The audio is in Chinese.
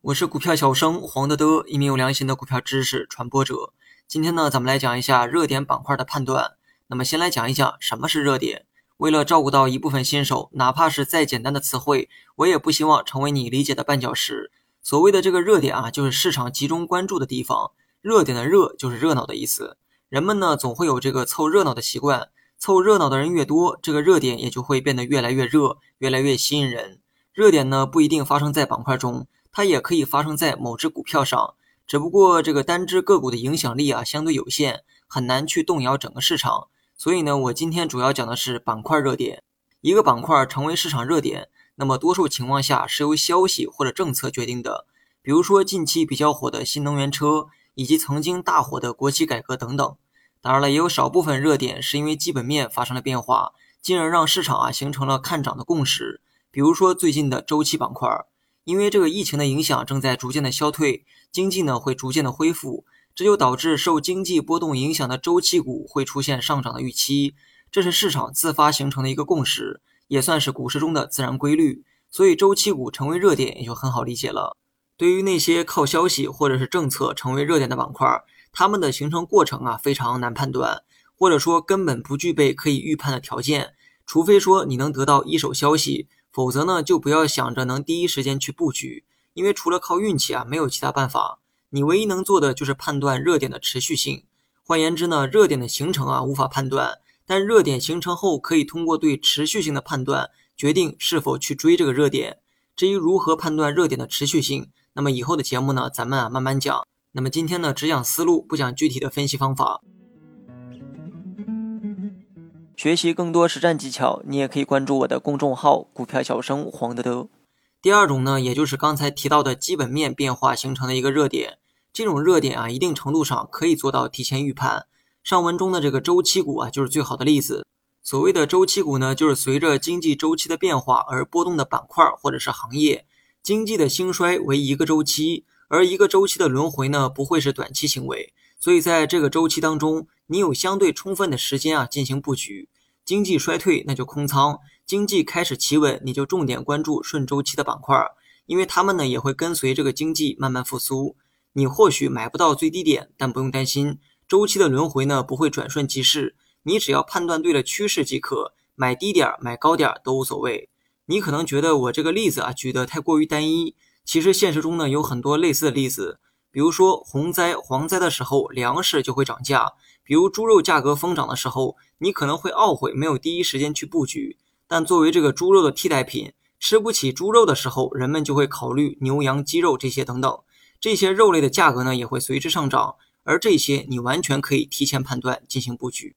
我是股票小生黄德德，一名有良心的股票知识传播者。今天呢，咱们来讲一下热点板块的判断。那么，先来讲一讲什么是热点。为了照顾到一部分新手，哪怕是再简单的词汇，我也不希望成为你理解的绊脚石。所谓的这个热点啊，就是市场集中关注的地方。热点的热就是热闹的意思。人们呢，总会有这个凑热闹的习惯。凑热闹的人越多，这个热点也就会变得越来越热，越来越吸引人。热点呢，不一定发生在板块中。它也可以发生在某只股票上，只不过这个单只个股的影响力啊相对有限，很难去动摇整个市场。所以呢，我今天主要讲的是板块热点。一个板块成为市场热点，那么多数情况下是由消息或者政策决定的。比如说近期比较火的新能源车，以及曾经大火的国企改革等等。当然了，也有少部分热点是因为基本面发生了变化，进而让市场啊形成了看涨的共识。比如说最近的周期板块。因为这个疫情的影响正在逐渐的消退，经济呢会逐渐的恢复，这就导致受经济波动影响的周期股会出现上涨的预期，这是市场自发形成的一个共识，也算是股市中的自然规律。所以周期股成为热点也就很好理解了。对于那些靠消息或者是政策成为热点的板块，它们的形成过程啊非常难判断，或者说根本不具备可以预判的条件，除非说你能得到一手消息。否则呢，就不要想着能第一时间去布局，因为除了靠运气啊，没有其他办法。你唯一能做的就是判断热点的持续性。换言之呢，热点的形成啊无法判断，但热点形成后可以通过对持续性的判断，决定是否去追这个热点。至于如何判断热点的持续性，那么以后的节目呢，咱们啊慢慢讲。那么今天呢，只讲思路，不讲具体的分析方法。学习更多实战技巧，你也可以关注我的公众号“股票小生黄德德”。第二种呢，也就是刚才提到的基本面变化形成的一个热点，这种热点啊，一定程度上可以做到提前预判。上文中的这个周期股啊，就是最好的例子。所谓的周期股呢，就是随着经济周期的变化而波动的板块或者是行业。经济的兴衰为一个周期，而一个周期的轮回呢，不会是短期行为。所以在这个周期当中，你有相对充分的时间啊进行布局。经济衰退那就空仓，经济开始企稳，你就重点关注顺周期的板块，因为他们呢也会跟随这个经济慢慢复苏。你或许买不到最低点，但不用担心，周期的轮回呢不会转瞬即逝。你只要判断对了趋势即可，买低点买高点都无所谓。你可能觉得我这个例子啊举得太过于单一，其实现实中呢有很多类似的例子。比如说洪灾、蝗灾的时候，粮食就会涨价；比如猪肉价格疯涨的时候，你可能会懊悔没有第一时间去布局。但作为这个猪肉的替代品，吃不起猪肉的时候，人们就会考虑牛羊鸡肉这些等等。这些肉类的价格呢，也会随之上涨，而这些你完全可以提前判断进行布局。